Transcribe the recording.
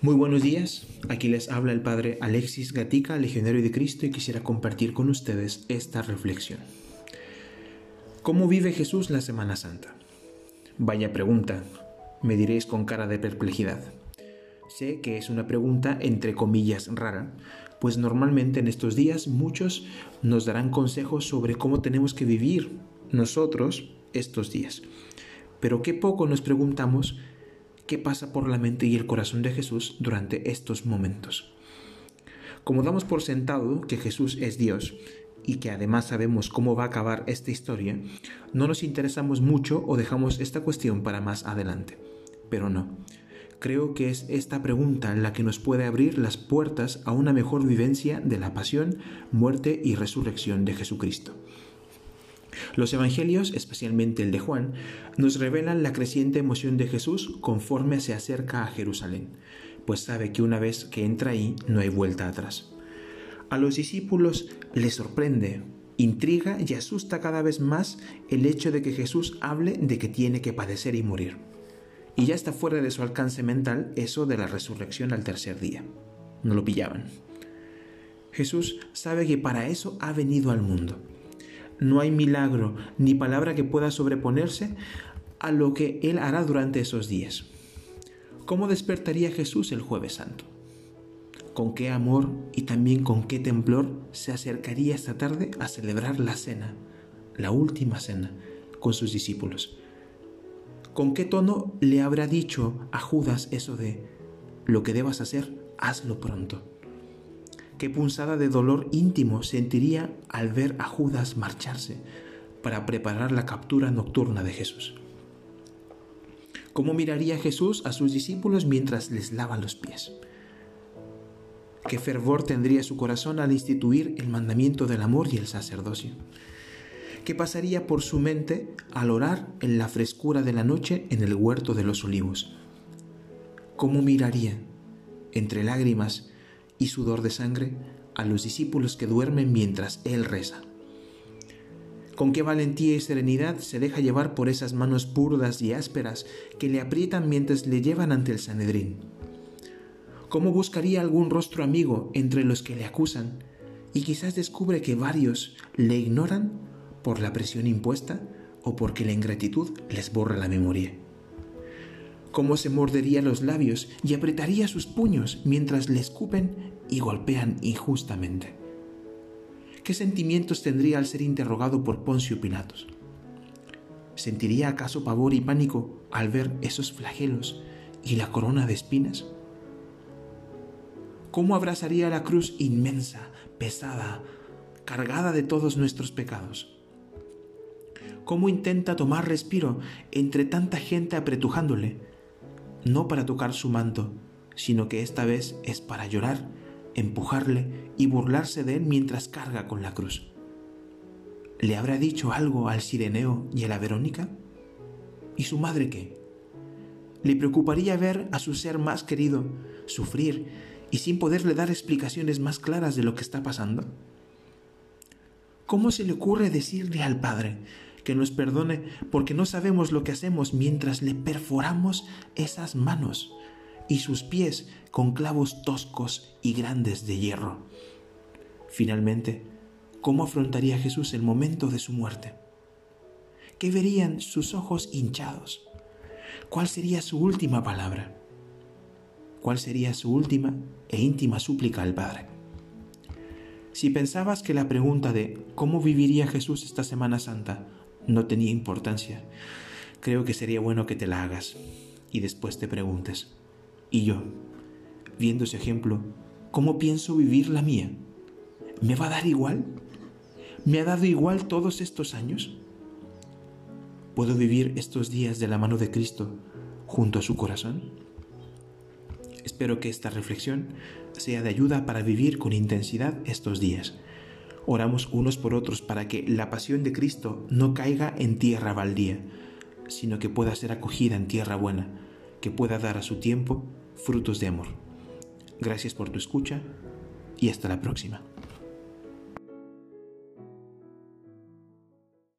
Muy buenos días, aquí les habla el Padre Alexis Gatica, legionario de Cristo, y quisiera compartir con ustedes esta reflexión. ¿Cómo vive Jesús la Semana Santa? Vaya pregunta, me diréis con cara de perplejidad. Sé que es una pregunta entre comillas rara, pues normalmente en estos días muchos nos darán consejos sobre cómo tenemos que vivir nosotros estos días. Pero qué poco nos preguntamos qué pasa por la mente y el corazón de Jesús durante estos momentos. Como damos por sentado que Jesús es Dios y que además sabemos cómo va a acabar esta historia, no nos interesamos mucho o dejamos esta cuestión para más adelante. Pero no. Creo que es esta pregunta la que nos puede abrir las puertas a una mejor vivencia de la pasión, muerte y resurrección de Jesucristo. Los evangelios, especialmente el de Juan, nos revelan la creciente emoción de Jesús conforme se acerca a Jerusalén, pues sabe que una vez que entra ahí no hay vuelta atrás. A los discípulos les sorprende, intriga y asusta cada vez más el hecho de que Jesús hable de que tiene que padecer y morir. Y ya está fuera de su alcance mental eso de la resurrección al tercer día. No lo pillaban. Jesús sabe que para eso ha venido al mundo no hay milagro ni palabra que pueda sobreponerse a lo que Él hará durante esos días. ¿Cómo despertaría Jesús el jueves santo? ¿Con qué amor y también con qué temblor se acercaría esta tarde a celebrar la cena, la última cena, con sus discípulos? ¿Con qué tono le habrá dicho a Judas eso de, lo que debas hacer, hazlo pronto? Qué punzada de dolor íntimo sentiría al ver a Judas marcharse para preparar la captura nocturna de Jesús. ¿Cómo miraría Jesús a sus discípulos mientras les lava los pies? ¿Qué fervor tendría su corazón al instituir el mandamiento del amor y el sacerdocio? ¿Qué pasaría por su mente al orar en la frescura de la noche en el huerto de los olivos? ¿Cómo miraría, entre lágrimas, y sudor de sangre a los discípulos que duermen mientras Él reza. Con qué valentía y serenidad se deja llevar por esas manos burdas y ásperas que le aprietan mientras le llevan ante el Sanedrín. ¿Cómo buscaría algún rostro amigo entre los que le acusan y quizás descubre que varios le ignoran por la presión impuesta o porque la ingratitud les borra la memoria? Cómo se mordería los labios y apretaría sus puños mientras le escupen y golpean injustamente. ¿Qué sentimientos tendría al ser interrogado por Poncio Pilatos? ¿Sentiría acaso pavor y pánico al ver esos flagelos y la corona de espinas? ¿Cómo abrazaría la cruz inmensa, pesada, cargada de todos nuestros pecados? ¿Cómo intenta tomar respiro entre tanta gente apretujándole no para tocar su manto, sino que esta vez es para llorar, empujarle y burlarse de él mientras carga con la cruz. ¿Le habrá dicho algo al Sireneo y a la Verónica? ¿Y su madre qué? ¿Le preocuparía ver a su ser más querido sufrir y sin poderle dar explicaciones más claras de lo que está pasando? ¿Cómo se le ocurre decirle al Padre, que nos perdone porque no sabemos lo que hacemos mientras le perforamos esas manos y sus pies con clavos toscos y grandes de hierro. Finalmente, ¿cómo afrontaría Jesús el momento de su muerte? ¿Qué verían sus ojos hinchados? ¿Cuál sería su última palabra? ¿Cuál sería su última e íntima súplica al Padre? Si pensabas que la pregunta de ¿cómo viviría Jesús esta Semana Santa no tenía importancia. Creo que sería bueno que te la hagas y después te preguntes, ¿y yo, viendo ese ejemplo, cómo pienso vivir la mía? ¿Me va a dar igual? ¿Me ha dado igual todos estos años? ¿Puedo vivir estos días de la mano de Cristo junto a su corazón? Espero que esta reflexión sea de ayuda para vivir con intensidad estos días oramos unos por otros para que la pasión de Cristo no caiga en tierra baldía, sino que pueda ser acogida en tierra buena, que pueda dar a su tiempo frutos de amor. Gracias por tu escucha y hasta la próxima.